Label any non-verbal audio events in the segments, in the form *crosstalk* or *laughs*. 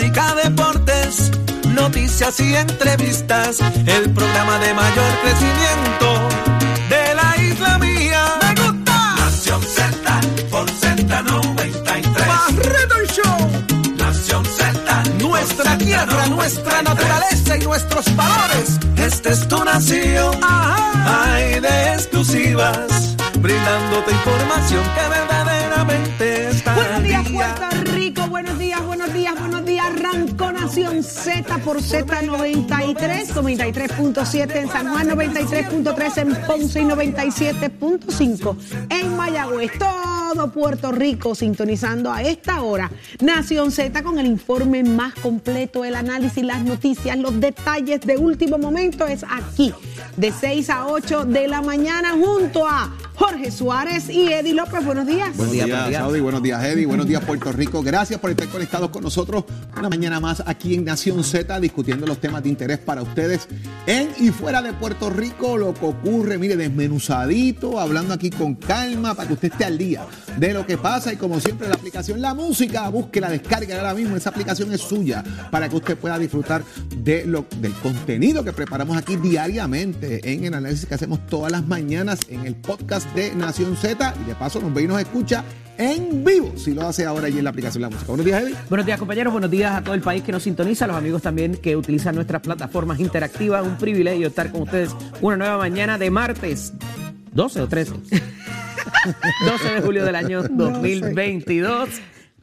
Música, deportes, noticias y entrevistas. El programa de mayor crecimiento de la isla mía. ¡Me gusta! Nación Z por Z93. Barreto Show. Nación Z. Nuestra tierra, nuestra naturaleza y nuestros valores. Esta es tu nación. Hay de exclusivas. Brindándote información que verdaderamente está Buenos días. Puerto Rico. Buenos días, buenos días, buenos días. Arrancó Nación Z por Z93, 93.7 en San Juan, 93.3 en Ponce y 97.5 en Mayagüez. Todo Puerto Rico sintonizando a esta hora. Nación Z con el informe más completo, el análisis, las noticias, los detalles de último momento es aquí, de 6 a 8 de la mañana, junto a Jorge Suárez y Eddie López. Buenos días. Buenos días, Saudi. Buenos días, Eddie. Buenos días, Puerto Rico. Gracias por estar conectados con nosotros una mañana más aquí en Nación Z, discutiendo los temas de interés para ustedes en y fuera de Puerto Rico. Lo que ocurre, mire, desmenuzadito, hablando aquí con calma para que usted esté al día de lo que pasa. Y como siempre, la aplicación La Música, busque la descarga ahora mismo. Esa aplicación es suya para que usted pueda disfrutar de lo, del contenido que preparamos aquí diariamente en el análisis que hacemos todas las mañanas en el podcast de Nación Z. Y de paso nos ve y nos escucha en vivo, si lo hace ahora allí en la aplicación La Música. Buenos días, Eddie. Buenos días compañeros, buenos días a todo el país que nos sintoniza, a los amigos también que utilizan nuestras plataformas interactivas. Un privilegio estar con ustedes una nueva mañana de martes 12 o 13. 12 *laughs* de julio del año 2022.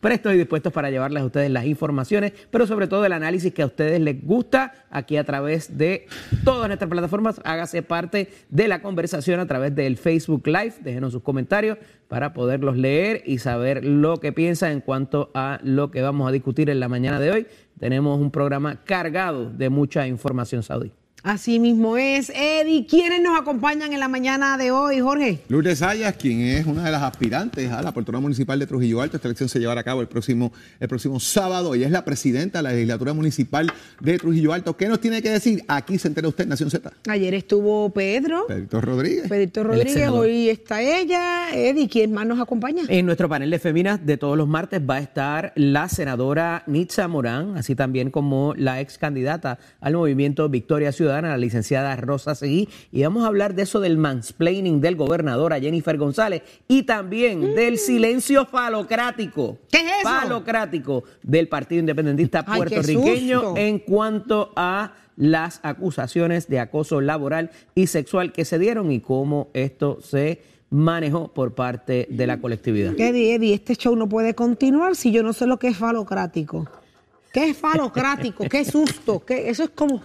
Prestos y dispuestos para llevarles a ustedes las informaciones, pero sobre todo el análisis que a ustedes les gusta aquí a través de todas nuestras plataformas. Hágase parte de la conversación a través del Facebook Live. Déjenos sus comentarios para poderlos leer y saber lo que piensan en cuanto a lo que vamos a discutir en la mañana de hoy. Tenemos un programa cargado de mucha información saudí. Así mismo es, Eddie. ¿Quiénes nos acompañan en la mañana de hoy, Jorge? Lourdes Sayas, quien es una de las aspirantes a la Portona Municipal de Trujillo Alto. Esta elección se llevará a cabo el próximo, el próximo sábado. Ella es la presidenta de la legislatura municipal de Trujillo Alto. ¿Qué nos tiene que decir? Aquí se entera usted, Nación Z. Ayer estuvo Pedro, Pedrito Rodríguez. Pedrito Rodríguez, hoy está ella. Eddie, ¿quién más nos acompaña? En nuestro panel de féminas de todos los martes va a estar la senadora Nitza Morán, así también como la ex candidata al movimiento Victoria Ciudadana, la licenciada Rosa Seguí. Y vamos a hablar de eso del mansplaining del gobernador a Jennifer González y también del silencio falocrático. Mm. ¿Qué es eso? Falocrático del Partido Independentista Ay, puertorriqueño en cuanto a las acusaciones de acoso laboral y sexual que se dieron y cómo esto se manejó por parte de la colectividad. Eddie, Eddie, este show no puede continuar si yo no sé lo que es falocrático. ¿Qué es falocrático? ¿Qué susto? ¿Qué? Eso es como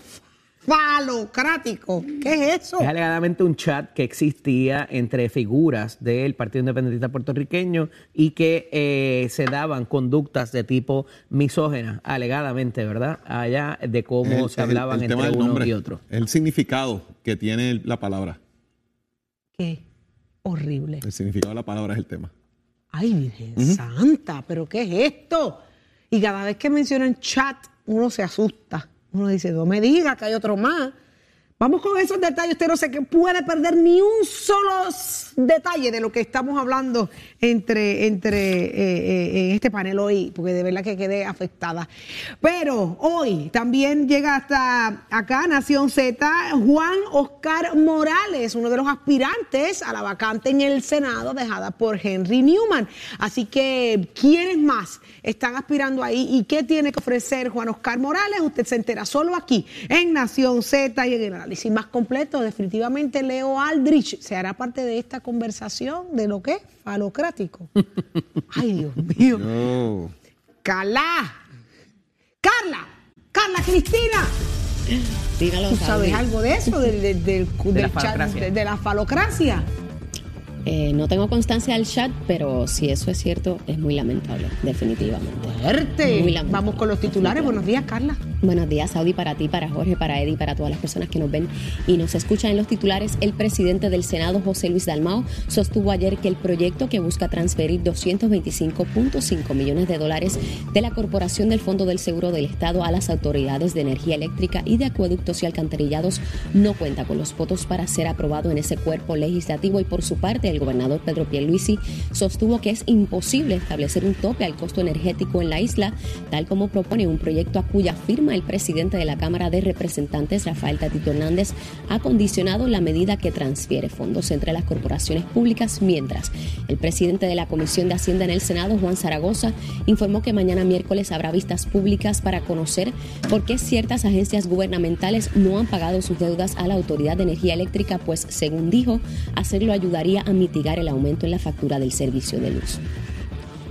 falocrático. ¿Qué es eso? Es alegadamente un chat que existía entre figuras del Partido Independentista puertorriqueño y que eh, se daban conductas de tipo misógena, alegadamente, ¿verdad? Allá de cómo se el- hablaban el entre uno nombre, y otro. El significado que tiene la palabra. Qué horrible. El significado de la palabra es el tema. Ay, Virgen Santa, ¿pero qué es esto? Y cada vez que mencionan chat, uno se asusta. Uno dice, no me diga que hay otro más. Vamos con esos detalles. Usted no se puede perder ni un solo detalle de lo que estamos hablando entre, entre eh, eh, en este panel hoy, porque de verdad que quedé afectada. Pero hoy también llega hasta acá, Nación Z, Juan Oscar Morales, uno de los aspirantes a la vacante en el Senado dejada por Henry Newman. Así que, ¿quiénes más están aspirando ahí y qué tiene que ofrecer Juan Oscar Morales? Usted se entera solo aquí en Nación Z y en el análisis más completo. Definitivamente Leo Aldrich se hará parte de esta conversación de lo que es falocrático. *laughs* Ay, Dios mío. No. Carla. Carla. Carla Cristina. ¿Tú sabes algo de eso? Del, de, la falocracia. Eh, no tengo constancia del chat, pero si eso es cierto, es muy lamentable, definitivamente. Fuerte. Vamos con los titulares. Buenos días, Carla. Buenos días, Saudi, para ti, para Jorge, para Eddie, para todas las personas que nos ven y nos escuchan en los titulares. El presidente del Senado, José Luis Dalmao, sostuvo ayer que el proyecto que busca transferir 225.5 millones de dólares de la Corporación del Fondo del Seguro del Estado a las autoridades de energía eléctrica y de acueductos y alcantarillados no cuenta con los votos para ser aprobado en ese cuerpo legislativo y por su parte el gobernador Pedro Pierluisi sostuvo que es imposible establecer un tope al costo energético en la isla, tal como propone un proyecto a cuya firma el presidente de la Cámara de Representantes, Rafael Tatito Hernández, ha condicionado la medida que transfiere fondos entre las corporaciones públicas, mientras el presidente de la Comisión de Hacienda en el Senado, Juan Zaragoza, informó que mañana miércoles habrá vistas públicas para conocer por qué ciertas agencias gubernamentales no han pagado sus deudas a la Autoridad de Energía Eléctrica, pues, según dijo, hacerlo ayudaría a mitigar el aumento en la factura del servicio de luz.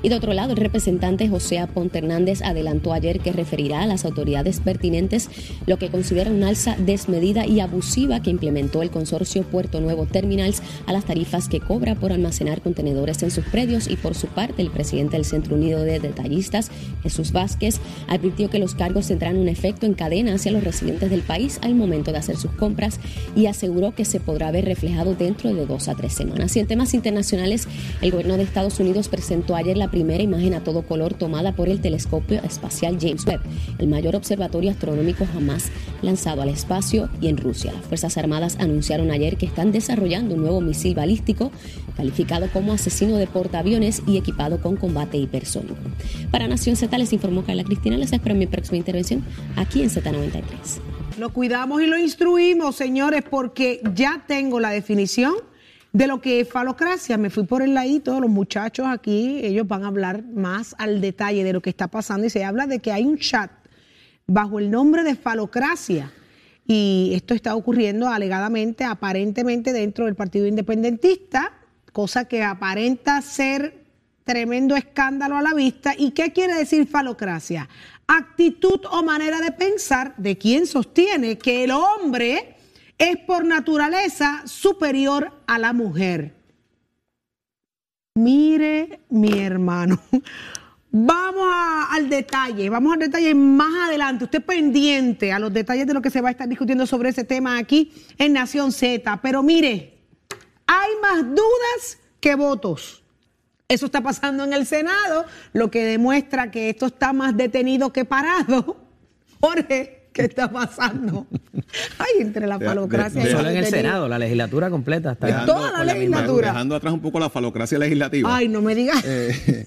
Y de otro lado, el representante José Aponte Hernández adelantó ayer que referirá a las autoridades pertinentes lo que considera una alza desmedida y abusiva que implementó el consorcio Puerto Nuevo Terminals a las tarifas que cobra por almacenar contenedores en sus predios y por su parte el presidente del Centro Unido de Detallistas, Jesús Vázquez, advirtió que los cargos tendrán un efecto en cadena hacia los residentes del país al momento de hacer sus compras y aseguró que se podrá ver reflejado dentro de dos a tres semanas. Y en temas internacionales, el gobierno de Estados Unidos presentó ayer la primera imagen a todo color tomada por el telescopio espacial James Webb, el mayor observatorio astronómico jamás lanzado al espacio y en Rusia. Las Fuerzas Armadas anunciaron ayer que están desarrollando un nuevo misil balístico calificado como asesino de portaaviones y equipado con combate hipersónico. Para Nación Z les informó Carla Cristina, les espero mi próxima intervención aquí en Z93. Lo cuidamos y lo instruimos, señores, porque ya tengo la definición de lo que es falocracia. Me fui por el ladito, los muchachos aquí, ellos van a hablar más al detalle de lo que está pasando y se habla de que hay un chat bajo el nombre de falocracia. Y esto está ocurriendo alegadamente, aparentemente dentro del Partido Independentista, cosa que aparenta ser tremendo escándalo a la vista. ¿Y qué quiere decir falocracia? Actitud o manera de pensar de quien sostiene que el hombre es por naturaleza superior a la mujer. Mire, mi hermano. *laughs* Vamos al detalle, vamos al detalle más adelante. Usted pendiente a los detalles de lo que se va a estar discutiendo sobre ese tema aquí en Nación Z. Pero mire, hay más dudas que votos. Eso está pasando en el Senado, lo que demuestra que esto está más detenido que parado. *laughs* Jorge, *laughs* ¿Qué está pasando? Ay, entre la falocracia y Solo en el Senado, la legislatura completa está. Dejando, toda la legislatura. dejando atrás un poco la falocracia legislativa. Ay, no me digas. Eh,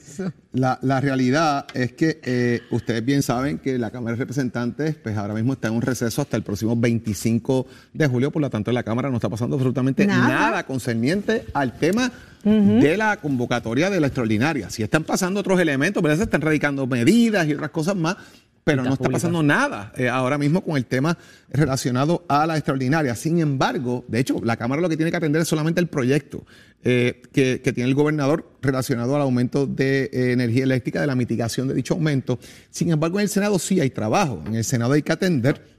la, la, realidad es que eh, ustedes bien saben que la Cámara de Representantes, pues ahora mismo está en un receso hasta el próximo 25 de julio, por lo tanto en la Cámara no está pasando absolutamente nada, concerniente al tema de la convocatoria de la extraordinaria. Si están pasando otros elementos, pero se están radicando medidas y otras cosas más, pero no está pasando nada eh, ahora mismo con el tema relacionado a la extraordinaria. Sin embargo, de hecho, la Cámara lo que tiene que atender es solamente el proyecto eh, que, tiene el gobernador relacionado al aumento de eh, energía eléctrica, de la mitigación de dicho aumento. Sin embargo, en el Senado sí hay trabajo. En el Senado hay que atender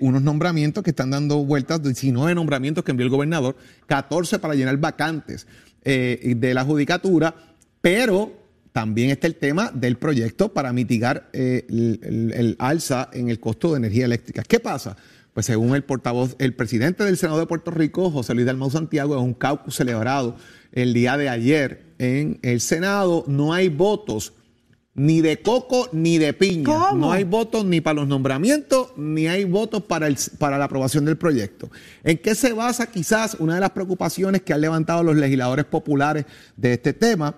unos nombramientos que están dando vueltas, 19 nombramientos que envió el gobernador, 14 para llenar vacantes de la judicatura, pero también está el tema del proyecto para mitigar eh, el, alza en el costo de energía eléctrica. ¿Qué pasa? Pues según el portavoz, el presidente del Senado de Puerto Rico, José Luis Dalmau Santiago, en un caucus celebrado el día de ayer en el Senado, no hay votos Ni de coco ni de piña. ¿Cómo? No hay votos ni para los nombramientos, ni hay votos para, el, para la aprobación del proyecto. ¿En qué se basa quizás una de las preocupaciones que han levantado los legisladores populares de este tema?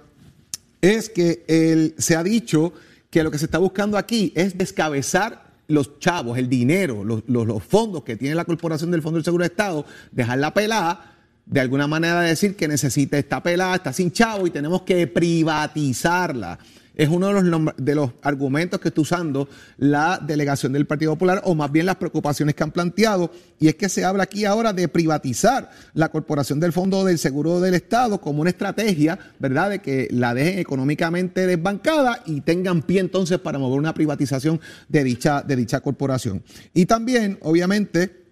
Es que el- se ha dicho que lo que se está buscando aquí es descabezar los chavos, el dinero, los, los- fondos que tiene la Corporación del Fondo del Seguro de Estado, dejarla pelada, de alguna manera decir que necesita esta pelada, está sin chavo y tenemos que privatizarla. Es uno de los, de los argumentos que está usando la delegación del Partido Popular, o más bien las preocupaciones que han planteado, y es que se habla aquí ahora de privatizar la Corporación del Fondo del Seguro del Estado como una estrategia, ¿verdad?, de que la dejen económicamente desbancada y tengan pie entonces para mover una privatización de dicha, de dicha corporación. Y también, obviamente,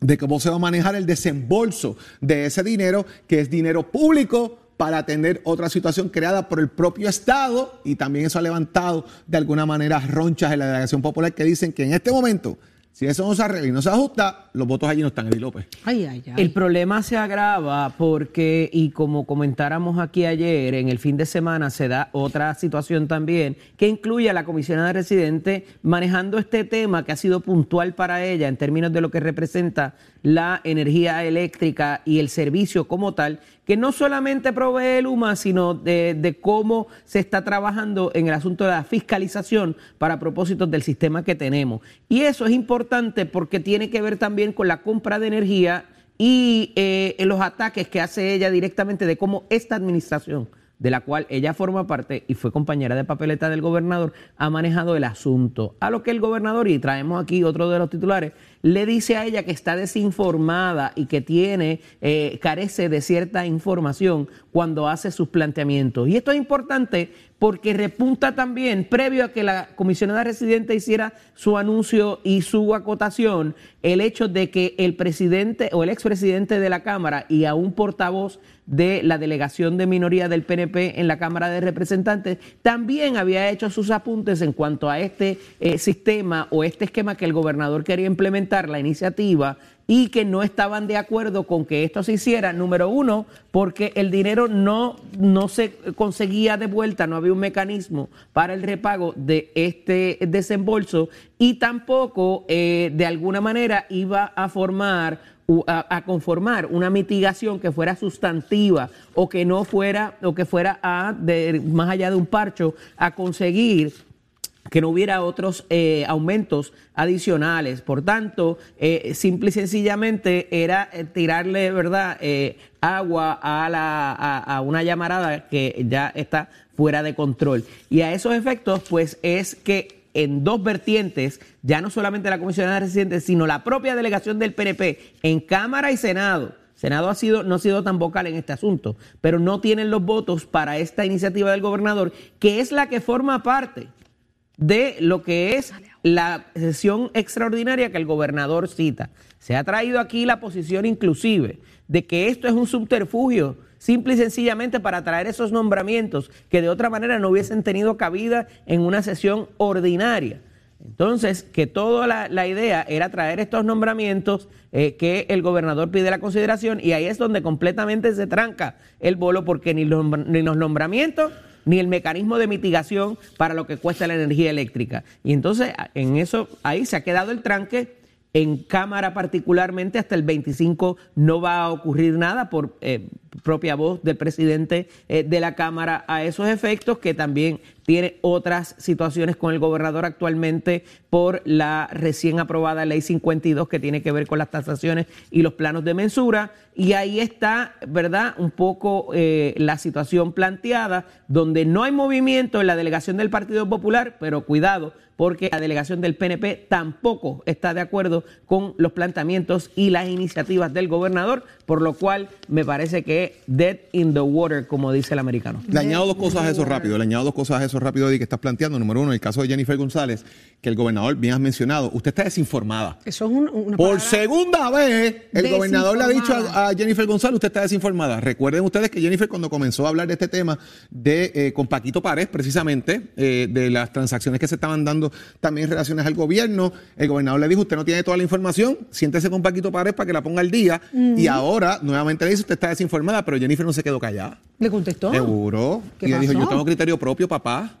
de cómo se va a manejar el desembolso de ese dinero, que es dinero público para atender otra situación creada por el propio Estado y también eso ha levantado de alguna manera ronchas en la delegación popular que dicen que en este momento, si eso no se arregla y no se ajusta, los votos allí no están, Eddie López. Ay, ay, ay. El problema se agrava porque, y como comentáramos aquí ayer, en el fin de semana se da otra situación también que incluye a la comisionada residente manejando este tema que ha sido puntual para ella en términos de lo que representa la energía eléctrica y el servicio como tal, que no solamente provee el UMA, sino de, de cómo se está trabajando en el asunto de la fiscalización para propósitos del sistema que tenemos. Y eso es importante porque tiene que ver también con la compra de energía y eh, los ataques que hace ella directamente de cómo esta administración, de la cual ella forma parte y fue compañera de papeleta del gobernador, ha manejado el asunto. A lo que el gobernador, y traemos aquí otro de los titulares, le dice a ella que está desinformada y que tiene, eh, carece de cierta información cuando hace sus planteamientos. Y esto es importante porque repunta también, previo a que la comisionada residente hiciera su anuncio y su acotación, el hecho de que el presidente o el expresidente de la Cámara y a un portavoz de la delegación de minoría del PNP en la Cámara de Representantes también había hecho sus apuntes en cuanto a este eh, sistema o este esquema que el gobernador quería implementar, la iniciativa, y que no estaban de acuerdo con que esto se hiciera, número uno, porque el dinero no, no se conseguía de vuelta, no había un mecanismo para el repago de este desembolso y tampoco eh, de alguna manera iba a formar a conformar una mitigación que fuera sustantiva o que no fuera o que fuera a de, más allá de un parcho a conseguir que no hubiera otros eh, aumentos adicionales. Por tanto, eh, simple y sencillamente era eh, tirarle, ¿verdad?, eh, agua a, la, a, a una llamarada que ya está fuera de control. Y a esos efectos, pues es que en dos vertientes, ya no solamente la comisionada residente, sino la propia delegación del PNP en Cámara y Senado. Senado ha sido, no ha sido tan vocal en este asunto, pero no tienen los votos para esta iniciativa del gobernador, que es la que forma parte de lo que es la sesión extraordinaria que el gobernador cita. Se ha traído aquí la posición inclusive de que esto es un subterfugio, simple y sencillamente para traer esos nombramientos que de otra manera no hubiesen tenido cabida en una sesión ordinaria. Entonces, que toda la, la idea era traer estos nombramientos eh, que el gobernador pide la consideración y ahí es donde completamente se tranca el bolo porque ni los, ni los nombramientos ni el mecanismo de mitigación para lo que cuesta la energía eléctrica. Y entonces, en eso, ahí se ha quedado el tranque. En Cámara particularmente, hasta el 25 no va a ocurrir nada por eh, propia voz del presidente eh, de la Cámara a esos efectos, que también tiene otras situaciones con el gobernador actualmente por la recién aprobada ley 52 que tiene que ver con las tasaciones y los planos de mensura. Y ahí está, ¿verdad? Un poco eh, la situación planteada, donde no hay movimiento en la delegación del Partido Popular, pero cuidado, porque la delegación del PNP tampoco está de acuerdo con los planteamientos y las iniciativas del gobernador, por lo cual me parece que dead in the water, como dice el americano. Le añado dos cosas a eso rápido. Le añado dos cosas a eso rápido, Eddie, que estás planteando. Número uno, el caso de Jennifer González, que el gobernador bien has mencionado. Usted está desinformada. Eso es un- una Por segunda vez, el gobernador le ha dicho a Jennifer González, usted está desinformada. Recuerden ustedes que Jennifer cuando comenzó a hablar de este tema de eh, con Paquito Párez, precisamente, eh, de las transacciones que se estaban dando también en relaciones al gobierno, el gobernador le dijo, usted no tiene toda la información, siéntese con Paquito Párez para que la ponga al día. Y ahora, nuevamente le dice, usted está desinformada, pero Jennifer no se quedó callada. ¿Le contestó? Seguro. ¿Qué y le dijo, yo tengo criterio propio, papá.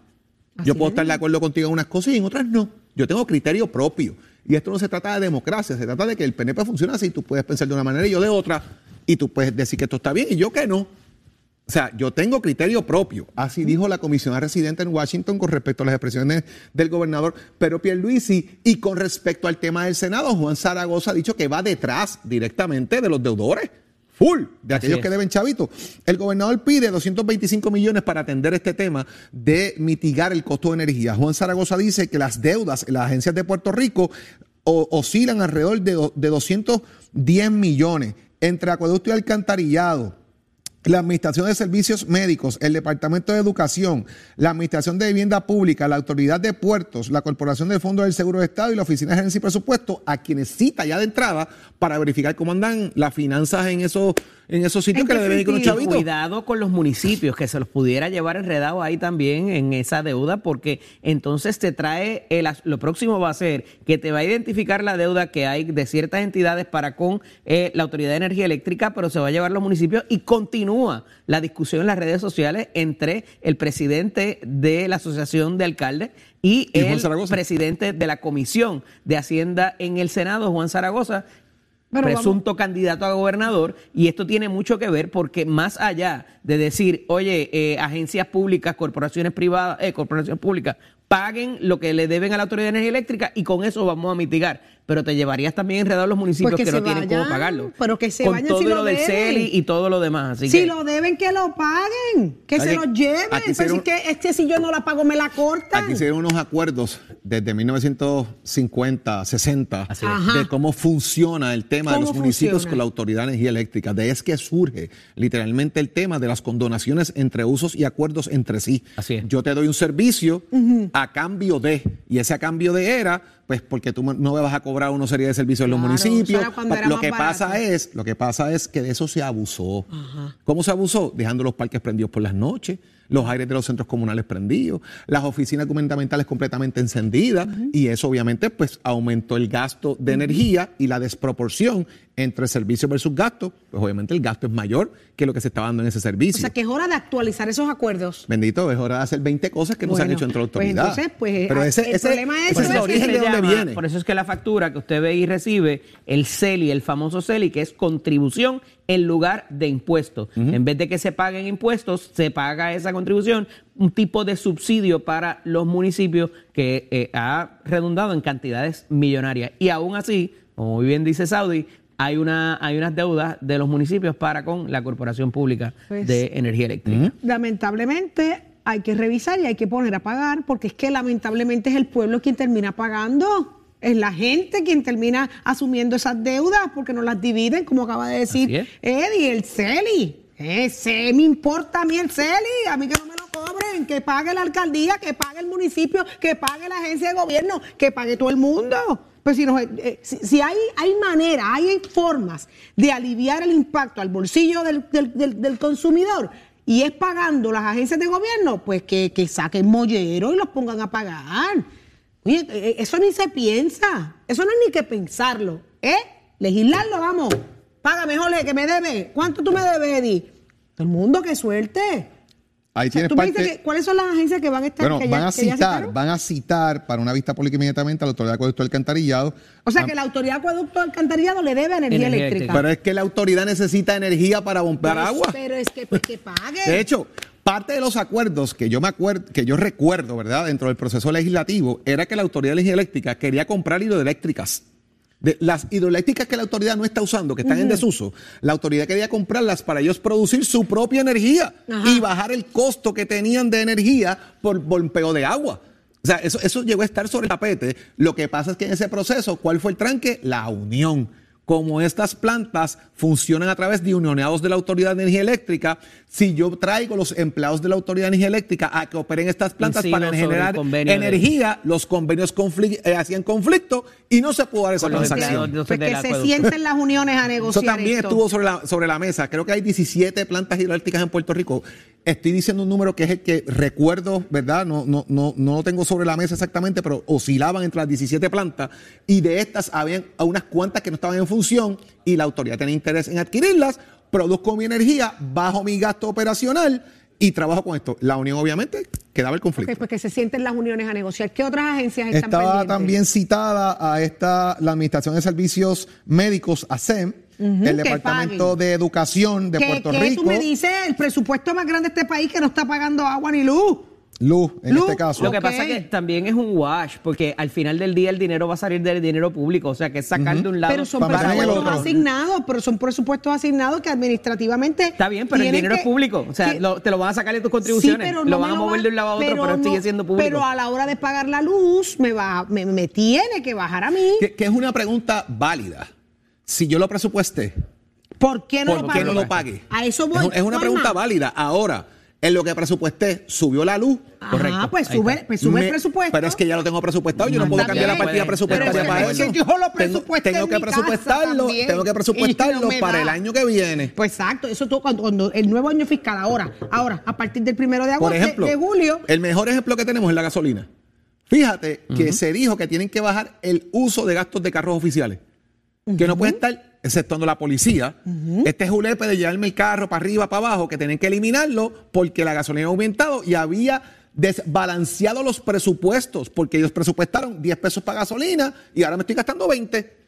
Yo puedo estar de acuerdo contigo en unas cosas y en otras no. Yo tengo criterio propio. Y esto no se trata de democracia, se trata de que el PNP funcione así. Tú puedes pensar de una manera y yo de otra. Y tú puedes decir que esto está bien y yo que no. O sea, yo tengo criterio propio. Así dijo la comisionada residente en Washington con respecto a las expresiones del gobernador Pedro Pierluisi. Y con respecto al tema del Senado, Juan Zaragoza ha dicho que va detrás directamente de los deudores full de aquellos que deben chavito. El gobernador pide 225 millones para atender este tema de mitigar el costo de energía. Juan Zaragoza dice que las deudas en las agencias de Puerto Rico oscilan alrededor de, de 210 millones entre acueducto y alcantarillado la Administración de Servicios Médicos, el Departamento de Educación, la Administración de Vivienda Pública, la Autoridad de Puertos, la Corporación del Fondo del Seguro de Estado y la Oficina de Gerencia y Presupuesto, a quienes cita ya de entrada para verificar cómo andan las finanzas en esos en esos sitios que le deben ir con los chavitos. Cuidado con los municipios, que se los pudiera llevar enredado ahí también en esa deuda, porque entonces te trae, el, lo próximo va a ser que te va a identificar la deuda que hay de ciertas entidades para con eh, la Autoridad de Energía Eléctrica, pero se va a llevar los municipios y continúa la discusión en las redes sociales entre el presidente de la Asociación de Alcaldes y, y el presidente de la Comisión de Hacienda en el Senado, Juan Zaragoza, presunto candidato a gobernador, y esto tiene mucho que ver porque más allá de decir, oye, eh, agencias públicas, corporaciones privadas, eh, corporaciones públicas, paguen lo que le deben a la Autoridad de Energía Eléctrica y con eso vamos a mitigar pero te llevarías también enredado a los municipios pues que, no tienen cómo pagarlo. Pero que se con vayan todo si lo, del CELI y todo lo demás. si lo deben, que lo paguen, que se lo lleven. Pero es que este, si yo no la pago, me la cortan. Aquí hicieron unos acuerdos desde 1950, 60, de cómo funciona el tema de los municipios con la Autoridad de Energía Eléctrica. De ahí es que surge literalmente el tema de las condonaciones entre usos y acuerdos entre sí. Así es. Yo te doy un servicio a cambio de, y ese a cambio de era pues porque tú no me vas a cobrar una serie de servicios en los municipios. Lo que pasa es, lo que pasa es que de eso se abusó. ¿Cómo se abusó? Dejando los parques prendidos por las noches, los aires de los centros comunales prendidos, las oficinas gubernamentales completamente encendidas y eso obviamente pues aumentó el gasto de energía y la desproporción entre servicio versus gasto, pues obviamente el gasto es mayor que lo que se está dando en ese servicio. O sea que es hora de actualizar esos acuerdos. Bendito, es hora de hacer 20 cosas que no se han hecho entre la pues autoridad. Pues entonces, pues Pero ese, el problema es, el origen de dónde viene. Por eso es que la factura que usted ve y recibe, el CELI, el famoso CELI, que es contribución en lugar de impuestos. En vez de que se paguen impuestos, se paga esa contribución, un tipo de subsidio para los municipios que eh, ha redundado en cantidades millonarias. Y aún así, como muy bien dice Saudi, hay, una, hay unas deudas de los municipios para con la Corporación Pública pues, de Energía Eléctrica. Lamentablemente hay que revisar y hay que poner a pagar porque es que lamentablemente es el pueblo quien termina pagando. Es la gente quien termina asumiendo esas deudas porque no las dividen, como acaba de decir Eddie, el CELI. Ese me importa a mí el CELI, a mí que no me lo cobren, que pague la alcaldía, que pague el municipio, que pague la agencia de gobierno, que pague todo el mundo. Pues si, eh, eh, si, hay, hay manera, hay formas de aliviar el impacto al bolsillo del, consumidor y es pagando las agencias de gobierno, pues que, saquen mollero y los pongan a pagar. Oye, eh, eso ni se piensa, eso no es ni que pensarlo, ¿eh? Legislarlo, vamos. Paga mejor que me debe. ¿Cuánto tú me debes, Eddie? Todo el mundo, que suerte. Ahí tienes ¿Cuáles son las agencias que van a estar? Bueno, van a citar, van a citar para una vista pública inmediatamente a la autoridad de acueducto alcantarillado. O sea que la autoridad de acueducto alcantarillado le debe energía, eléctrica. Pero es que la autoridad necesita energía para bombear agua. Pero es que, pues, que pague. De hecho, parte de los acuerdos que yo me acuerdo, que yo recuerdo, ¿verdad? Dentro del proceso legislativo, era que la autoridad de energía eléctrica quería comprar hidroeléctricas las hidroeléctricas que la autoridad no está usando, que están en desuso, la autoridad quería comprarlas para ellos producir su propia energía y bajar el costo que tenían de energía por bombeo de agua. O sea, eso, eso llegó a estar sobre el tapete. Lo que pasa es que en ese proceso, ¿cuál fue el tranque? La unión como estas plantas funcionan a través de unionados de la Autoridad de Energía Eléctrica, si yo traigo los empleados de la Autoridad de Energía Eléctrica a que operen estas plantas para generar energía, los convenios eh, hacían conflicto y no se pudo dar esa transacción. que se sienten las uniones a negociar. Eso también estuvo sobre la, sobre la mesa. Creo que hay 17 plantas hidroeléctricas en Puerto Rico. Estoy diciendo un número que es el que recuerdo, ¿verdad? No, no, no, no lo tengo sobre la mesa exactamente, pero oscilaban entre las 17 plantas y de estas habían unas cuantas que no estaban en función y la autoridad tenía interés en adquirirlas, produzco mi energía bajo mi gasto operacional y trabajo con esto. La unión, obviamente, quedaba el conflicto. Ok, pues que se sienten las uniones a negociar. ¿Qué otras agencias están Estaba pendientes? también citada a esta, la Administración de Servicios Médicos, ASEM, el Departamento paguen. de Educación de ¿Qué, Puerto Rico, tú me dices? El presupuesto más grande de este país que no está pagando agua ni luz. Luz, en Luz. este caso. Lo que Ok. pasa es que también es un wash, porque al final del día el dinero va a salir del dinero público, o sea que es sacar de un lado Pero son Para presupuestos asignados, pero son presupuestos asignados que administrativamente. Está bien, pero el dinero que- es público. O sea, que- lo- te lo van a sacar de tus Sí, contribuciones. lo van a mover va- de un lado a otro, pero, no- sigue siendo público. Pero a la hora de pagar la luz, me, va, me, me tiene que bajar a mí. Que, que es una pregunta válida. Si yo lo presupuesté, ¿Por qué no ¿por lo qué pagué? no lo pagué? A eso Es, voy. un- es una ¿Cuál pregunta válida. Ahora, en lo que presupuesté, subió la luz. Ajá, pues ahí sube, pues sube Me- el presupuesto. Pero es que ya lo tengo presupuestado. Yo no, No, puedo cambiar la partida presupuestaria para es eso. que yo lo tengo, presupuesté tengo en que presupuestarlo. Tengo que presupuestarlo *laughs* no para da. el año que viene. Pues exacto, eso todo cuando, cuando el nuevo año fiscal, ahora, ahora, a partir del primero de agosto, Por ejemplo, de julio, el mejor ejemplo que tenemos es la gasolina. Fíjate que se dijo que tienen que bajar el uso de gastos de carros oficiales. Que no puede estar, exceptuando la policía, este julepe de llevarme el carro para arriba, para abajo, que tienen que eliminarlo porque la gasolina ha aumentado y había desbalanceado los presupuestos, porque ellos presupuestaron 10 pesos para gasolina y ahora me estoy gastando 20.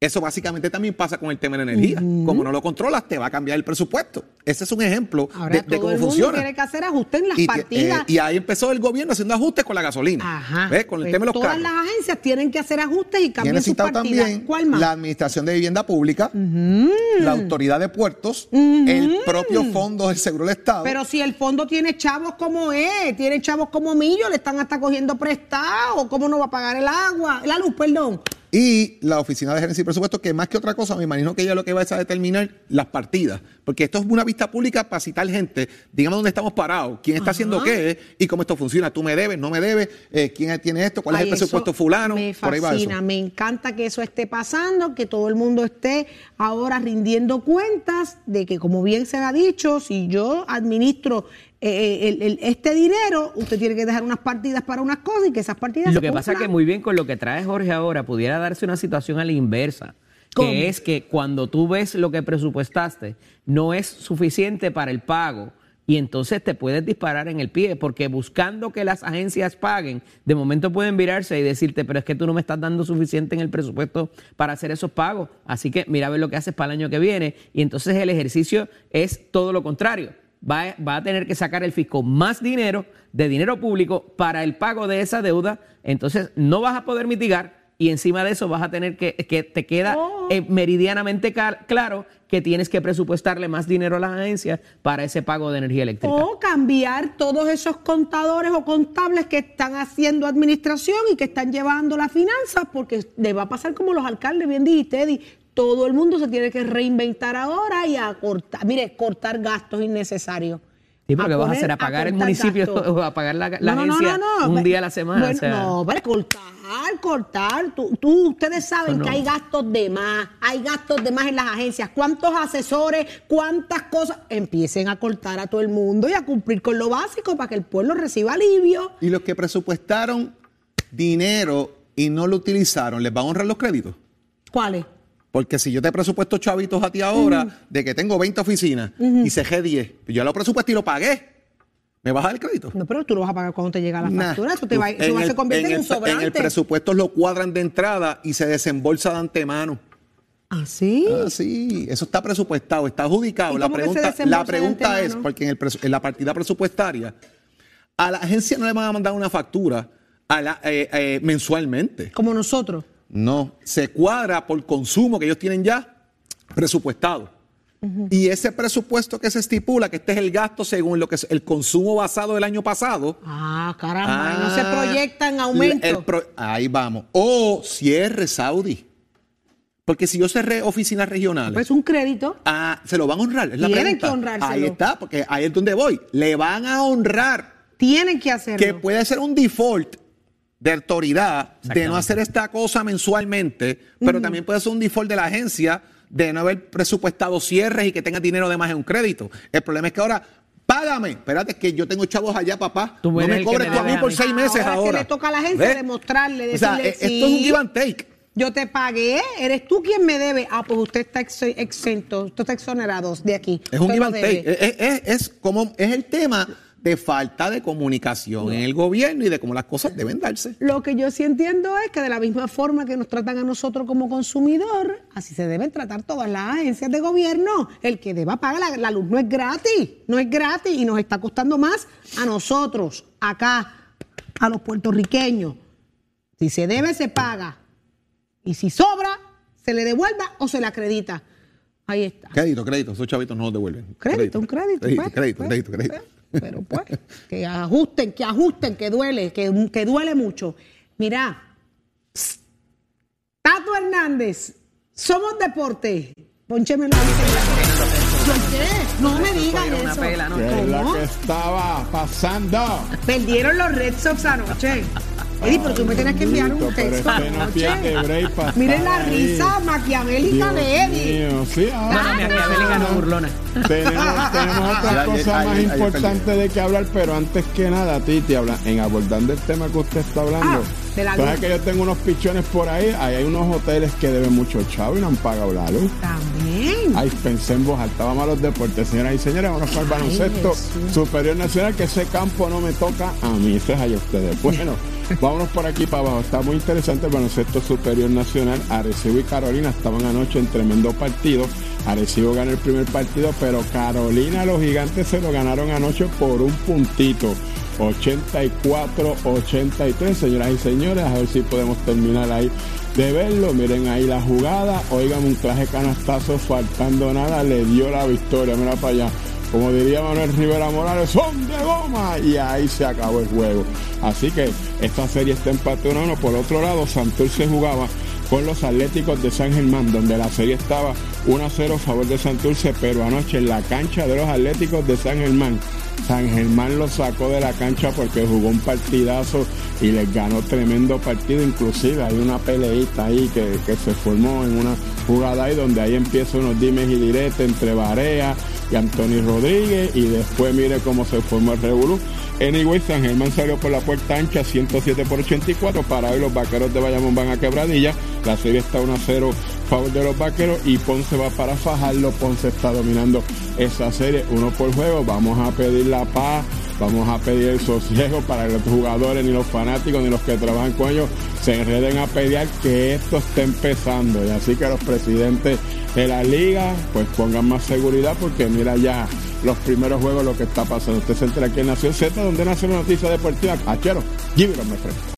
Eso básicamente también pasa con el tema de la energía. Como no lo controlas, te va a cambiar el presupuesto. Ese es un ejemplo ahora de, de todo cómo el mundo funciona. tiene que hacer ajustes en las Y, partidas. eh, y ahí empezó el gobierno haciendo ajustes con la gasolina. Ajá. ¿Ves? Con el Pues tema de los todas carros. las agencias tienen que hacer ajustes y cambiar sus partidas. también ¿Cuál más? la Administración de Vivienda Pública, la Autoridad de Puertos, el propio Fondo del Seguro del Estado. Pero si el fondo tiene chavos como es, tiene chavos como Millo, le están hasta cogiendo prestado, ¿cómo no va a pagar el agua? La luz, perdón. Y la Oficina de Gerencia y Presupuesto, que más que otra cosa, me imagino que ella lo que va es a determinar las partidas. Porque esto es una vista pública para citar gente, digamos dónde estamos parados, quién está haciendo qué y cómo esto funciona. Tú me debes, no me debes, eh, quién tiene esto, cuál es el presupuesto fulano. Me por ahí va eso. me encanta que eso esté pasando, que todo el mundo esté ahora rindiendo cuentas de que, como bien se ha dicho, si yo administro eh, el- el- este dinero, usted tiene que dejar unas partidas para unas cosas y que esas partidas Lo que pasa es que muy bien con lo que trae Jorge ahora pudiera darse una situación a la inversa, ¿Cómo? que es que cuando tú ves lo que presupuestaste no es suficiente para el pago y entonces te puedes disparar en el pie porque buscando que las agencias paguen, de momento pueden virarse y decirte, pero es que tú no me estás dando suficiente en el presupuesto para hacer esos pagos, así que mira a ver lo que haces para el año que viene y entonces el ejercicio es todo lo contrario. Va, va a tener que sacar el fisco más dinero de dinero público para el pago de esa deuda, entonces no vas a poder mitigar y encima de eso vas a tener que, que te queda Oh. eh, meridianamente claro que tienes que presupuestarle más dinero a las agencias para ese pago de energía eléctrica. O cambiar todos esos contadores o contables que están haciendo administración y que están llevando las finanzas, porque le va a pasar como los alcaldes, bien dijiste, Eddie, todo el mundo se tiene que reinventar ahora y a cortar, mire, cortar gastos innecesarios. Sí, pero ¿qué vas a hacer? ¿A pagar el municipio gastos. *laughs* o a pagar la, la No, no, no, agencia no, no. un día a la semana? Bueno, O sea, no, pero cortar, cortar. Tú, tú- ustedes saben que hay gastos de más, hay gastos de más en las agencias. ¿Cuántos asesores, cuántas cosas? Empiecen a cortar a todo el mundo y a cumplir con lo básico para que el pueblo reciba alivio. Y los que presupuestaron dinero y no lo utilizaron, ¿les van a honrar los créditos? ¿Cuáles? Porque si yo te presupuesto chavitos a ti ahora de que tengo 20 oficinas y cejé 10, pues yo lo presupuesté y lo pagué, ¿me vas a dar el crédito? No, pero tú lo vas a pagar cuando te llega la Nah. factura. Eso, te Tú- va, eso va- el- se convierte en, un sobrante. En el presupuesto lo cuadran de entrada y se desembolsa de antemano. ¿Ah, sí? Ah, sí, eso está presupuestado, está adjudicado. ¿Y La pregunta, la pregunta es, porque en, el presu- en la partida presupuestaria, a la agencia no le van a mandar una factura a la- eh, eh, mensualmente. Como nosotros. No, se cuadra por consumo que ellos tienen ya presupuestado. Y ese presupuesto que se estipula, que este es el gasto según lo que es el consumo basado del año pasado. Ah, caramba. y no se ah, proyecta en aumento. pro- ahí vamos. O cierre Saudi. Porque si yo cerré oficinas regionales. Pues un crédito. Ah, se lo van a honrar, es la Tienen pregunta. que honrárselo. Ahí está, porque ahí es donde voy. Le van a honrar Tienen que hacerlo. que puede ser un default de autoridad de no hacer esta cosa mensualmente, pero también puede ser un default de la agencia de no haber presupuestado cierres y que tenga dinero de más en un crédito. El problema es que ahora, págame. Espérate, que yo tengo chavos allá, papá. No me cobres tú a mí por seis meses Ahora ahora. que le toca a la agencia ¿Ves? demostrarle, O sea, decirle, esto es un give and take. Yo te pagué, eres tú quien me debe. Ah, pues usted está ex- exento, usted está exonerado de aquí. Es un give and take. Es, es- es como, es el tema de falta de comunicación en el gobierno y de cómo las cosas deben darse. Lo que yo sí entiendo es que de la misma forma que nos tratan a nosotros como consumidor, así se deben tratar todas las agencias de gobierno. El que deba pagar la, la luz no es gratis, no es gratis y nos está costando más a nosotros, acá, a los puertorriqueños. Si se debe, se paga. Y si sobra, se le devuelva o se le acredita. Ahí está. Crédito, crédito. Esos chavitos no los devuelven. Crédito, un crédito. Crédito, pues, crédito, pues, crédito, crédito. Pero pues, que ajusten, que ajusten, que duele, que, que duele mucho. Mira, psst, Tato Hernández, somos deporte. Pónchemelo ahí. ¿Por qué? No me digan eso. pela, ¿no? ¿Qué es lo que estaba pasando? Perdieron los Red Sox anoche. Eddie, pero tú me tienes que enviar un texto *laughs* Miren la risa maquiavélica Dios de Eddie. mío, sí, ahora Maquiavélica no burlona. tenemos, tenemos otra Ayer- cosa ayer- más ayer importante perdí. de que hablar, pero antes que nada, Titi, habla, en abordando el tema que usted está hablando, Ah, ¿sabes que yo tengo unos pichones por ahí? Ahí hay unos hoteles que deben mucho chavo y no han pagado la luz. También. Ay, pensé en voz alta, vamos a los deportes, señoras y señores, vamos para el baloncesto Jesús. superior nacional, que ese campo no me toca a mí, eso es a ustedes. Bueno, *laughs* vámonos por aquí para abajo, está muy interesante el baloncesto superior nacional, Arecibo y Carolina estaban anoche en tremendo partido, Arecibo ganó el primer partido, pero Carolina, los gigantes se lo ganaron anoche por un puntito. 84-83, señoras y señores, a ver si podemos terminar ahí de verlo. Miren ahí la jugada, oigan un clase canastazo, faltando nada, le dio la victoria, mira para allá. Como diría Manuel Rivera Morales, son de goma y ahí se acabó el juego. Así que esta serie está empate 1 Por otro lado, Santurce jugaba con los Atléticos de San Germán, donde la serie estaba 1 a 0 a favor de Santurce, pero anoche en la cancha de los Atléticos de San Germán, San Germán lo sacó de la cancha porque jugó un partidazo y les ganó tremendo partido. Inclusive hay una peleita ahí que, que se formó en una jugada ahí donde ahí empieza unos dimes y diretes entre Barea y Anthony Rodríguez y después mire cómo se formó el revolú. Anyway, San Germán salió por la puerta ancha 107 por 84. Para hoy los vaqueros de Bayamón van a quebradilla. La serie está 1 a 0 a favor de los vaqueros y Ponce va para fajarlo. Ponce está dominando esa serie uno por juego. Vamos a pedir la paz. Vamos a pedir el sosiego para que los jugadores, ni los fanáticos, ni los que trabajan con ellos se enreden a pelear que esto esté empezando. Y así que los presidentes de la liga pues pongan más seguridad porque mira ya los primeros juegos lo que está pasando. Usted se entera aquí en Nación Z donde nace la noticia deportiva. Achero, up, my friend.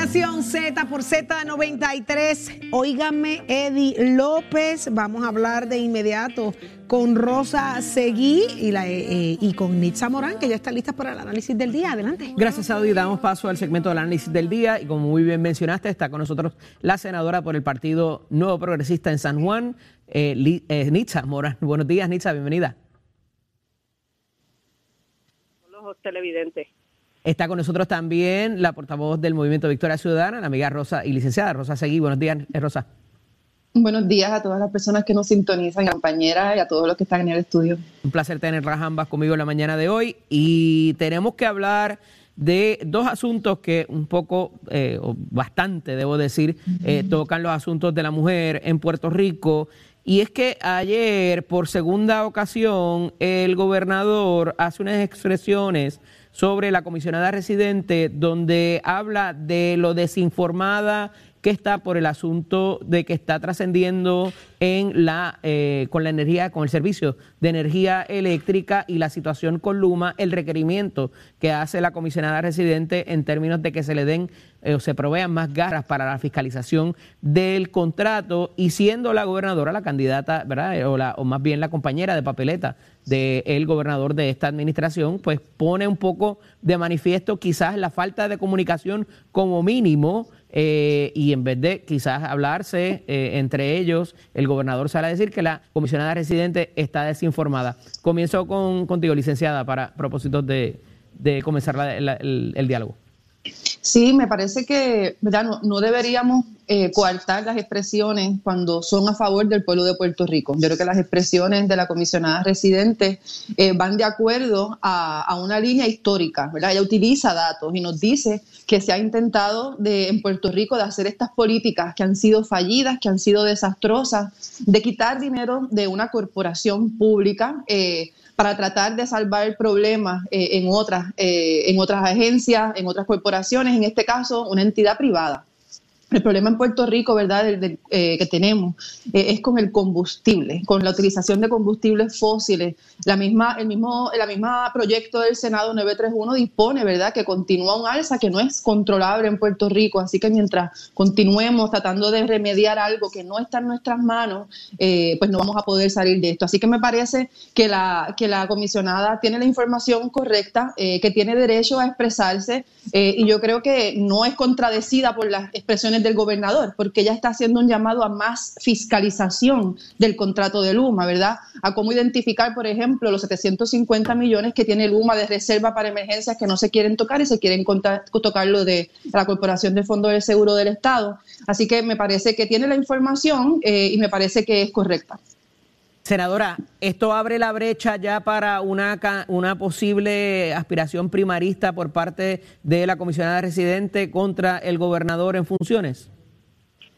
Nación Z por Z93. Óigame, Eddie López. Vamos a hablar de inmediato con Rosa Seguí y, la, eh, eh, y con Nitza Morán, que ya está lista para el análisis del día. Adelante. Gracias, Audi. Damos paso al segmento del análisis del día. Y como muy bien mencionaste, está con nosotros la senadora por el Partido Nuevo Progresista en San Juan, eh, eh, Nitza Morán. Buenos días, Nitza, bienvenida. los televidentes. Está con nosotros también la portavoz del Movimiento Victoria Ciudadana, la amiga Rosa y licenciada Rosa Seguí. Buenos días, eh, Rosa. Buenos días a todas las personas que nos sintonizan, compañeras, y a todos los que están en el estudio. Un placer tenerlas ambas conmigo en la mañana de hoy. Y tenemos que hablar de dos asuntos que un poco, eh, o bastante debo decir, eh, tocan los asuntos de la mujer en Puerto Rico. Y es que ayer, por segunda ocasión, el gobernador hace unas expresiones sobre la comisionada residente donde habla de lo desinformada que está por el asunto de que está trascendiendo en la eh, con la energía, con el servicio de energía eléctrica y la situación con Luma, el requerimiento que hace la comisionada residente en términos de que se le den eh, o se provean más garras para la fiscalización del contrato y siendo la gobernadora la candidata, ¿verdad? Eh, O, la, o más bien la compañera de papeleta del gobernador de esta administración, pues pone un poco de manifiesto quizás la falta de comunicación como mínimo eh, y en vez de quizás hablarse eh, entre ellos, el gobernador sale a decir que la comisionada residente está desinformada. Comienzo con, contigo, licenciada, para propósitos de, de comenzar la- el, el diálogo. Sí, me parece que No, no, deberíamos eh, coartar las expresiones cuando son a favor del pueblo de Puerto Rico. Yo creo que las expresiones de la comisionada residente eh, van de acuerdo a, una línea histórica, ¿verdad? Ella utiliza datos y nos dice que se ha intentado en Puerto Rico de hacer estas políticas que han sido fallidas, que han sido desastrosas, de quitar dinero de una corporación pública. Eh, para tratar de salvar problemas eh, en, otras, eh, en otras agencias, en otras corporaciones, en este caso una entidad privada. El problema en Puerto Rico, ¿verdad?, eh, que tenemos es con el combustible, con la utilización de combustibles fósiles. La misma, el mismo, la misma proyecto del Senado 931 dispone, ¿verdad?, que continúa un alza que no es controlable en Puerto Rico. Así que mientras continuemos tratando de remediar algo que no está en nuestras manos, pues no vamos a poder salir de esto. Así que me parece que la, que la comisionada tiene la información correcta, que tiene derecho a expresarse y yo creo que no es contradecida por las expresiones del gobernador, porque ya está haciendo un llamado a más fiscalización del contrato de Luma, ¿verdad? A cómo identificar, por ejemplo, los 750 millones que tiene Luma de reserva para emergencias que no se quieren tocar y se quieren tocar lo de la Corporación de Fondo del Seguro del Estado. Así que me parece que tiene la información eh, y me parece que es correcta. Senadora, ¿esto abre la brecha ya para una, una posible aspiración primarista por parte de la comisionada residente contra el gobernador en funciones?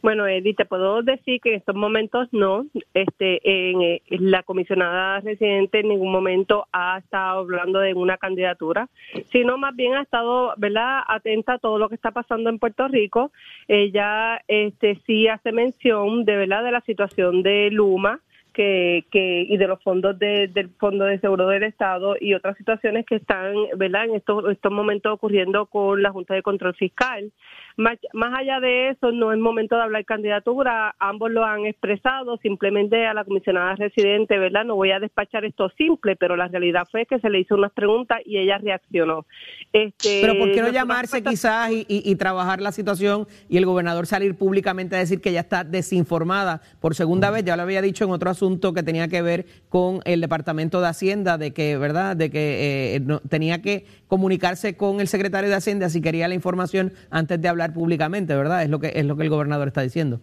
Bueno, Eddie, te puedo decir que en estos momentos no. Este, en, eh, la comisionada residente en ningún momento ha estado hablando de una candidatura, sino más bien ha estado, ¿verdad?, atenta a todo lo que está pasando en Puerto Rico. Ella, este, sí hace mención de, ¿verdad?, de la situación de Luma que, que y de los fondos del Fondo de Seguro del Estado y otras situaciones que están, ¿verdad?, en estos, estos momentos ocurriendo con la Junta de Control Fiscal. Más, allá de eso, no es momento de hablar candidatura, ambos lo han expresado, simplemente a la comisionada residente, ¿verdad? No voy a despachar esto simple, pero la realidad fue que se le hizo unas preguntas y ella reaccionó. Este, pero ¿por qué no llamarse quizás y, trabajar la situación y el gobernador salir públicamente a decir que ya está desinformada por segunda vez? Ya lo había dicho en otro asunto que tenía que ver con el Departamento de Hacienda, de que, ¿verdad? De que eh, tenía que comunicarse con el secretario de Hacienda si quería la información antes de hablar públicamente, ¿verdad? Es lo que es lo que el gobernador está diciendo.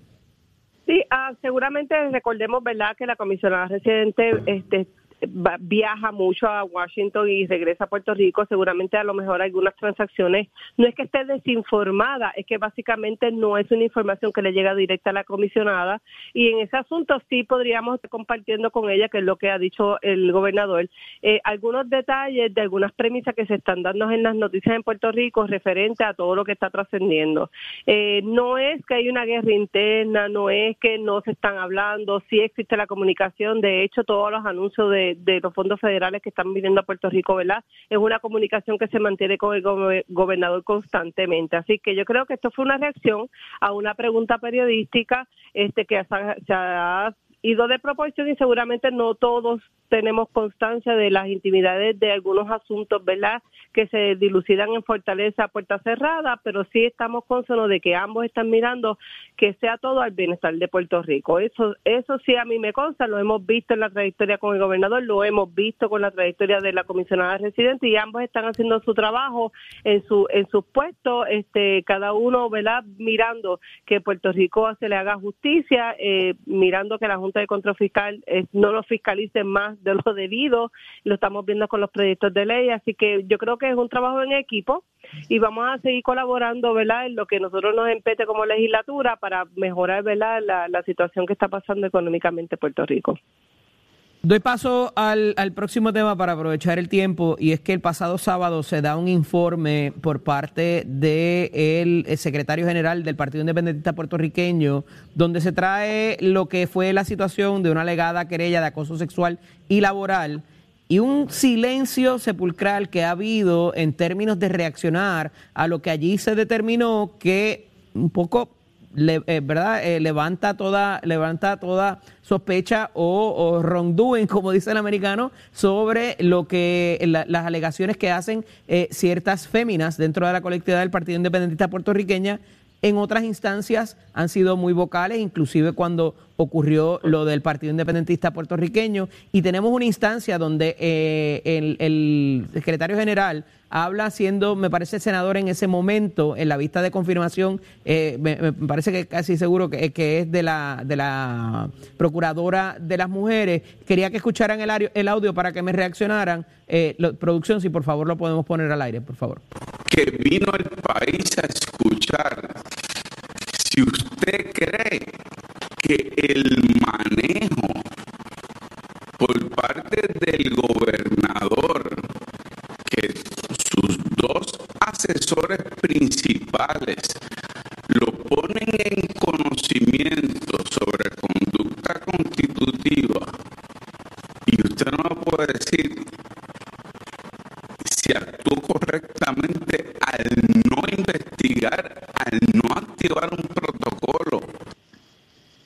Sí, ah, seguramente recordemos, ¿verdad?, que la comisionada residente este, viaja mucho a Washington y regresa a Puerto Rico, seguramente a lo mejor algunas transacciones, no es que esté desinformada, es que básicamente no es una información que le llega directa a la comisionada y en ese asunto sí podríamos estar compartiendo con ella, que es lo que ha dicho el gobernador, eh, algunos detalles de algunas premisas que se están dando en las noticias en Puerto Rico referente a todo lo que está trascendiendo. Eh, no es que hay una guerra interna, no es que no se están hablando, sí existe la comunicación, de hecho todos los anuncios de de, los fondos federales que están viniendo a Puerto Rico, ¿verdad? Es una comunicación que se mantiene con el gobernador constantemente. Así que yo creo que esto fue una reacción a una pregunta periodística este que se ha ido de proporción y seguramente no todos tenemos constancia de las intimidades de algunos asuntos, ¿verdad? Que se dilucidan en Fortaleza a puerta cerrada, pero sí estamos consonos de que ambos están mirando que sea todo al bienestar de Puerto Rico. Eso, eso sí a mí me consta, lo hemos visto en la trayectoria con el gobernador, lo hemos visto con la trayectoria de la comisionada residente y ambos están haciendo su trabajo en su en sus puestos, este, cada uno, ¿verdad? Mirando que Puerto Rico se le haga justicia, eh, mirando que la Junta de Control Fiscal eh, no lo fiscalice más de lo debido, lo estamos viendo con los proyectos de ley, así que yo creo que es un trabajo en equipo y vamos a seguir colaborando, ¿verdad?, en lo que nosotros nos empete como legislatura para mejorar, ¿verdad?, la, la situación que está pasando económicamente en Puerto Rico. Doy paso al, próximo tema para aprovechar el tiempo y es que el pasado sábado se da un informe por parte del secretario general del Partido Independentista Puertorriqueño donde se trae lo que fue la situación de una alegada querella de acoso sexual y laboral y un silencio sepulcral que ha habido en términos de reaccionar a lo que allí se determinó que un poco eh, ¿verdad? Eh, levanta toda levanta toda sospecha o, o wrongdoing, *laughs* como dice el americano, sobre lo que las alegaciones que hacen eh, ciertas féminas dentro de la colectividad del Partido Independentista puertorriqueña En otras instancias han sido muy vocales, inclusive cuando ocurrió lo del Partido Independentista puertorriqueño. Y tenemos una instancia donde eh, el, secretario general habla siendo, me parece, senador en ese momento, en la vista de confirmación, eh, me, parece que casi seguro que, es de la, de la Procuradora de las Mujeres. Quería que escucharan el, el audio para que me reaccionaran. Eh, producción, si por favor lo podemos poner al aire, por favor. Que vino al país a escuchar. Si usted cree que el manejo por parte del gobernador, que sus dos asesores principales lo ponen en conocimiento sobre conducta constitutiva, y usted no puede decir si actuó correctamente al no investigar, al no activar un protocolo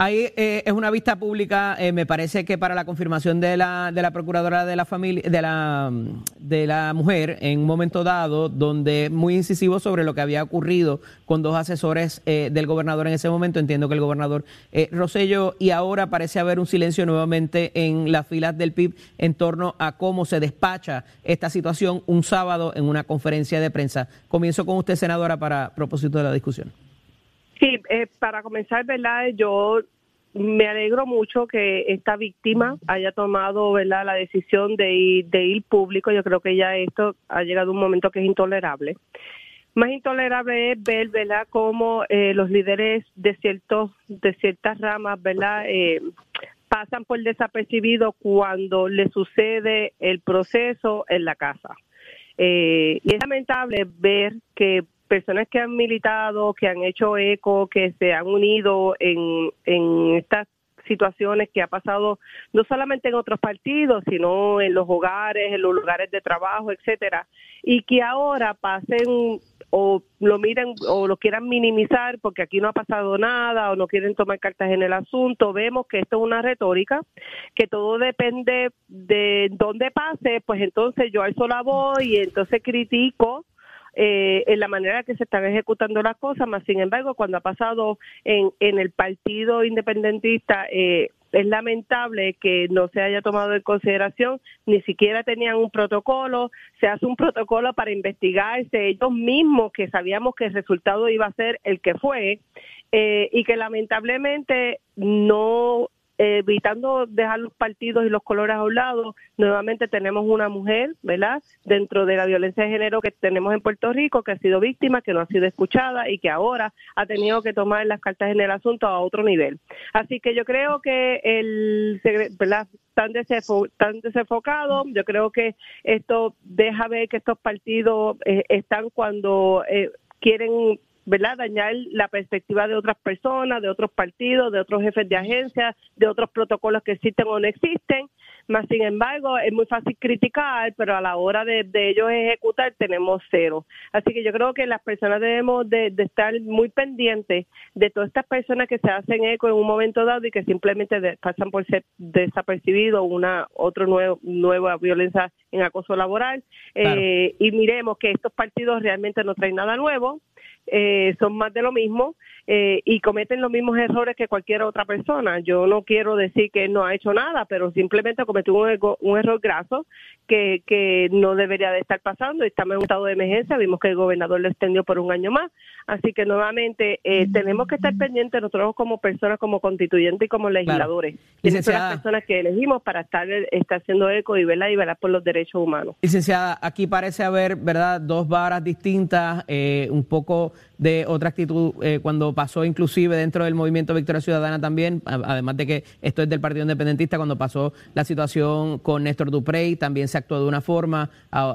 Ahí eh, es una vista pública, eh, me parece que para la confirmación de la, de la procuradora de la familia, de la, de la mujer, en un momento dado, donde muy incisivo sobre lo que había ocurrido con dos asesores eh, del gobernador en ese momento. Entiendo que el gobernador Rosello, y ahora parece haber un silencio nuevamente en las filas del PIB en torno a cómo se despacha esta situación un sábado en una conferencia de prensa. Comienzo con usted, senadora, para propósito de la discusión. Sí, para comenzar, ¿verdad? Yo me alegro mucho que esta víctima haya tomado verdad la decisión de ir, de ir público. Yo creo que ya esto ha llegado a un momento que es intolerable. Más intolerable es ver verdad cómo eh, los líderes de ciertos de ciertas ramas verdad eh, pasan por desapercibido cuando le sucede el proceso en la casa. Eh, y es lamentable ver que personas que han militado, que han hecho eco, que se han unido en, en estas situaciones que ha pasado no solamente en otros partidos, sino en los hogares, en los lugares de trabajo, etcétera, y que ahora pasen o lo miren o lo quieran minimizar porque aquí no ha pasado nada o no quieren tomar cartas en el asunto, vemos que esto es una retórica, que todo depende de dónde pase, pues entonces yo alzo la voz y entonces critico eh, en la manera que se están ejecutando las cosas, más sin embargo, cuando ha pasado en, en el partido independentista, eh, es lamentable que no se haya tomado en consideración, ni siquiera tenían un protocolo, se hace un protocolo para investigarse ellos mismos que sabíamos que el resultado iba a ser el que fue eh, y que lamentablemente no evitando dejar los partidos y los colores a un lado, nuevamente tenemos una mujer, ¿verdad? Dentro de la violencia de género que tenemos en Puerto Rico, que ha sido víctima, que no ha sido escuchada y que ahora ha tenido que tomar las cartas en el asunto a otro nivel. Así que yo creo que el, ¿verdad? Tan, desenfocado, yo creo que esto deja ver que estos partidos eh, están cuando eh, quieren ¿verdad? Dañar la perspectiva de otras personas, de otros partidos, de otros jefes de agencias, de otros protocolos que existen o no existen. Más sin embargo, es muy fácil criticar, pero a la hora de, ellos ejecutar tenemos cero. Así que yo creo que las personas debemos de, estar muy pendientes de todas estas personas que se hacen eco en un momento dado y que simplemente pasan por ser desapercibidos una otra nuevo, nueva violencia en acoso laboral. Eh, y miremos que estos partidos realmente no traen nada nuevo eh, son más de lo mismo eh, y cometen los mismos errores que cualquier otra persona. Yo no quiero decir que él no ha hecho nada, pero simplemente cometió un, un error graso que, que no debería de estar pasando. Estamos en un estado de emergencia, vimos que el gobernador lo extendió por un año más, así que nuevamente eh, tenemos que estar pendientes nosotros como personas, como constituyentes y como legisladores. Claro. son las personas que elegimos para estar, estar haciendo eco y velar y velar por los derechos humanos. Licenciada, aquí parece haber, ¿verdad?, dos varas distintas, eh, un poco de otra actitud eh, cuando pasó inclusive dentro del movimiento Victoria Ciudadana también, además de que esto es del Partido Independentista, cuando pasó la situación con Néstor Duprey, también se actuó de una forma,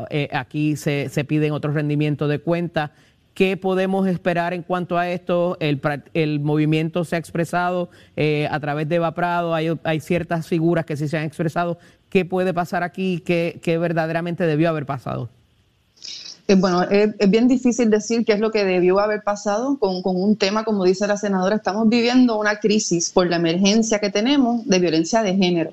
eh, aquí se, se piden otros rendimientos de cuenta. ¿Qué podemos esperar en cuanto a esto? El, el movimiento se ha expresado eh, a través de Eva Prado, hay, hay, ciertas figuras que sí se han expresado. ¿Qué puede pasar aquí? ¿Qué, qué verdaderamente debió haber pasado? Eh, bueno, es, bien difícil decir qué es lo que debió haber pasado con, un tema, como dice la senadora, estamos viviendo una crisis por la emergencia que tenemos de violencia de género.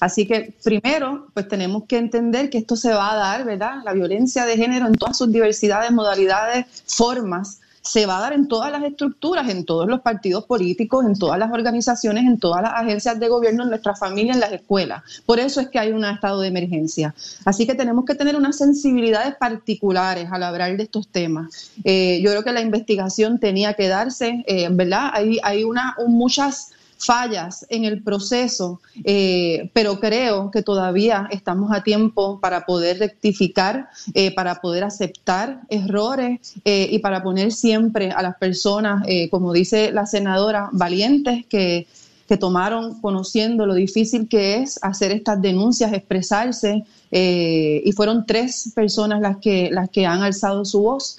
Así que primero, pues tenemos que entender que esto se va a dar, ¿verdad? La violencia de género en todas sus diversidades, modalidades, formas, se va a dar en todas las estructuras, en todos los partidos políticos, en todas las organizaciones, en todas las agencias de gobierno, en nuestras familias, en las escuelas. Por eso es que hay un estado de emergencia. Así que tenemos que tener unas sensibilidades particulares al hablar de estos temas. Eh, yo creo que la investigación tenía que darse, eh, ¿verdad? Hay, hay una, muchas fallas en el proceso, eh, pero creo que todavía estamos a tiempo para poder rectificar, eh, para poder aceptar errores eh, y para poner siempre a las personas, como dice la senadora, valientes que, que, tomaron conociendo lo difícil que es hacer estas denuncias, expresarse, y fueron tres personas las que, las que han alzado su voz.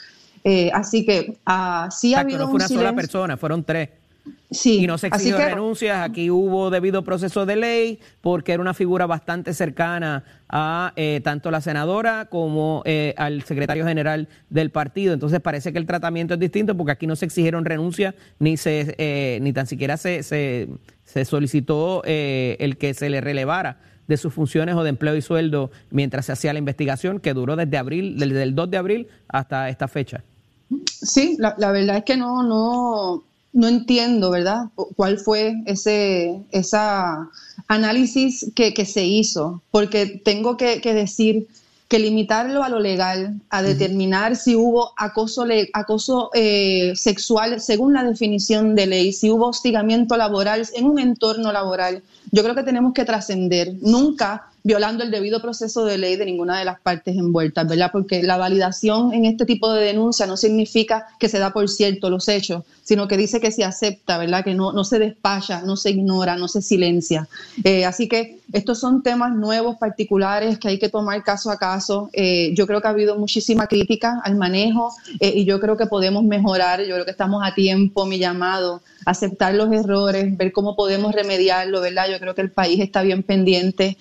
así que uh, sí ha habido no fue una sola persona, fueron tres. Sí, y no se exigió renuncias, aquí hubo debido proceso de ley porque era una figura bastante cercana a eh, tanto la senadora como eh, al secretario general del partido. Entonces parece que el tratamiento es distinto porque aquí no se exigieron renuncias ni se eh, ni tan siquiera se, se, se solicitó el que se le relevara de sus funciones o de empleo y sueldo mientras se hacía la investigación que duró desde abril, desde el 2 de abril hasta esta fecha. Sí, la, la verdad es que no, no, no entiendo, ¿verdad? ¿Cuál fue ese esa análisis que, se hizo? Porque tengo que, decir que limitarlo a lo legal, a determinar si hubo acoso, acoso eh, sexual según la definición de ley, si hubo hostigamiento laboral en un entorno laboral, yo creo que tenemos que trascender. Nunca violando el debido proceso de ley de ninguna de las partes envueltas, ¿verdad? Porque la validación en este tipo de denuncia no significa que se da por cierto los hechos, sino que dice que se acepta, ¿verdad? Que no, no se despacha, no se ignora, no se silencia. Eh, así que estos son temas nuevos, particulares, que hay que tomar caso a caso. Eh, yo creo que ha habido muchísima crítica al manejo eh, y yo creo que podemos mejorar, yo creo que estamos a tiempo, mi llamado, aceptar los errores, ver cómo podemos remediarlo, ¿verdad? Yo creo que el país está bien pendiente.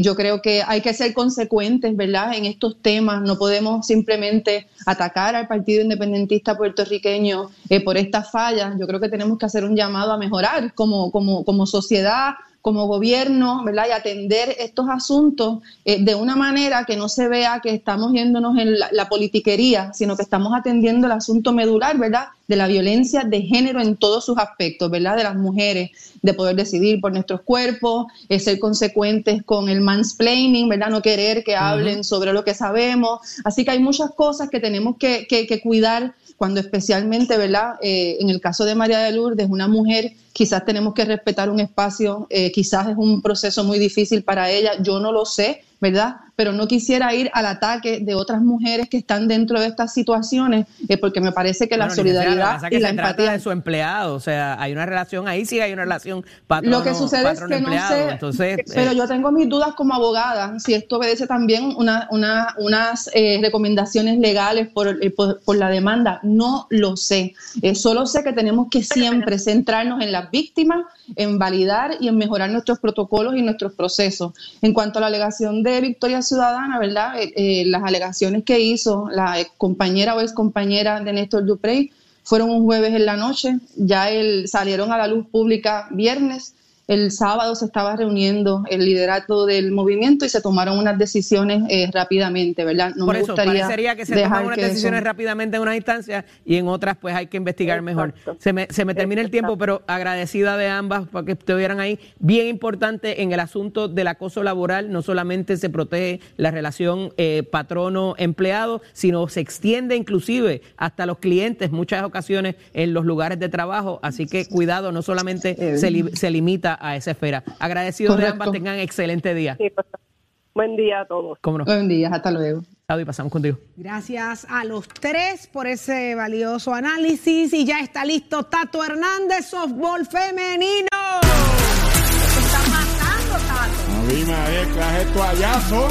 Yo creo que hay que ser consecuentes, ¿verdad? En estos temas no podemos simplemente atacar al Partido Independentista puertorriqueño eh, por estas fallas. Yo creo que tenemos que hacer un llamado a mejorar como, como, como sociedad, como gobierno, ¿verdad? Y atender estos asuntos eh, de una manera que no se vea que estamos yéndonos en la, politiquería, sino que estamos atendiendo el asunto medular, ¿verdad? De la violencia de género en todos sus aspectos, ¿verdad? De las mujeres, de poder decidir por nuestros cuerpos, eh, ser consecuentes con el mansplaining, ¿verdad? No querer que hablen sobre lo que sabemos. Así que hay muchas cosas que tenemos que, que cuidar cuando especialmente, ¿verdad? Eh, en el caso de María de Lourdes, una mujer, quizás tenemos que respetar un espacio, eh, quizás es un proceso muy difícil para ella, yo no lo sé, ¿verdad? Pero no quisiera ir al ataque de otras mujeres que están dentro de estas situaciones, eh, porque me parece que la solidaridad y la empatía de su empleado, o sea, hay una relación ahí, sí hay una relación patrono Lo que sucede es que no sé, Entonces, pero yo tengo mis dudas como abogada, si esto obedece también una, una, unas recomendaciones legales por, por, por, la demanda, no lo sé. solo sé que tenemos que siempre centrarnos en las víctimas, en validar y en mejorar nuestros protocolos y nuestros procesos. En cuanto a la alegación de Victoria Ciudadana, ¿verdad? Eh, eh, las alegaciones que hizo la compañera o ex compañera de Néstor Duprey fueron un jueves en la noche, ya él, salieron a la luz pública viernes el sábado se estaba reuniendo el liderato del movimiento y se tomaron unas decisiones eh, rápidamente, ¿verdad? No Por me eso, gustaría parecería que se toman unas decisiones rápidamente en una instancia y en otras pues hay que investigar mejor. Se me, se me termina el tiempo, pero agradecida de ambas porque estuvieran ahí. Bien importante en el asunto del acoso laboral, no solamente se protege la relación eh, patrono-empleado, sino se extiende inclusive hasta los clientes, muchas ocasiones en los lugares de trabajo, así que cuidado, no solamente se, se limita a esa esfera. Agradecido de ambas, tengan excelente día. Pues, buen día a todos. Buen día, hasta luego. y pasamos contigo. Gracias a los tres por ese valioso análisis. Y ya está listo Tato Hernández, softball femenino. está matando, Tato. A mí me clase toallazo.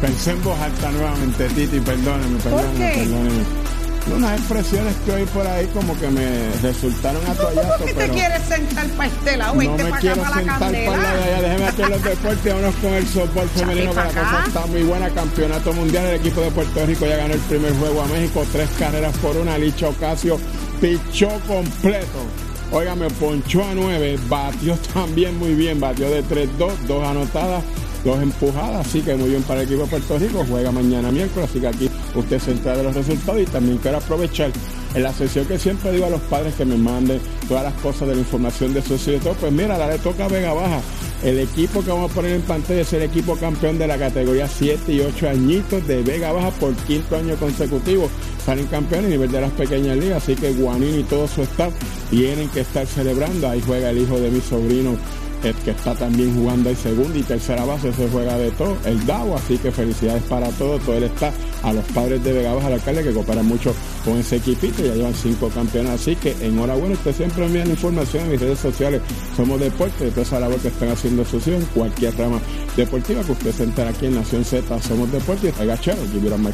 Pensé en voz alta nuevamente, Titi, perdóneme, perdóneme, perdóneme unas expresiones que oí por ahí como que me resultaron atollados. ¿Por qué te quieres sentar para este lado? No me quiero sentar para allá. Déjeme hacer los deportes. Vámonos con el softball femenino, que la cosa está muy buena. Campeonato mundial. El equipo de Puerto Rico ya ganó el primer juego a México. Tres carreras por una. Licho Ocasio pichó completo. Óigame, ponchó a nueve. Batió también muy bien. Batió de 3-2. Dos anotadas dos empujadas, así que muy bien para el equipo de Puerto Rico, juega mañana miércoles, así que aquí usted se entera de los resultados y también quiero aprovechar en la sesión que siempre digo a los padres que me manden todas las cosas de la información de su y todo, pues mira, la le toca a Vega Baja. El equipo que vamos a poner en pantalla es el equipo campeón de la categoría 7 y 8 añitos de Vega Baja por quinto año consecutivo. Salen campeones a nivel de las pequeñas ligas, así que Guanín y todo su staff tienen que estar celebrando. Ahí juega el hijo de mi sobrino el que está también jugando en segunda y tercera base, se juega de todo, el DAO, así que felicidades para todos, todo él está a los padres de Vega Baja, al alcalde, que cooperan mucho con ese equipito, ya llevan cinco campeones, así que enhorabuena, usted siempre envía la información en mis redes sociales, somos deporte, de toda esa labor que están haciendo en cualquier rama deportiva que usted se entera aquí en Nación Z, somos deporte, y give it my.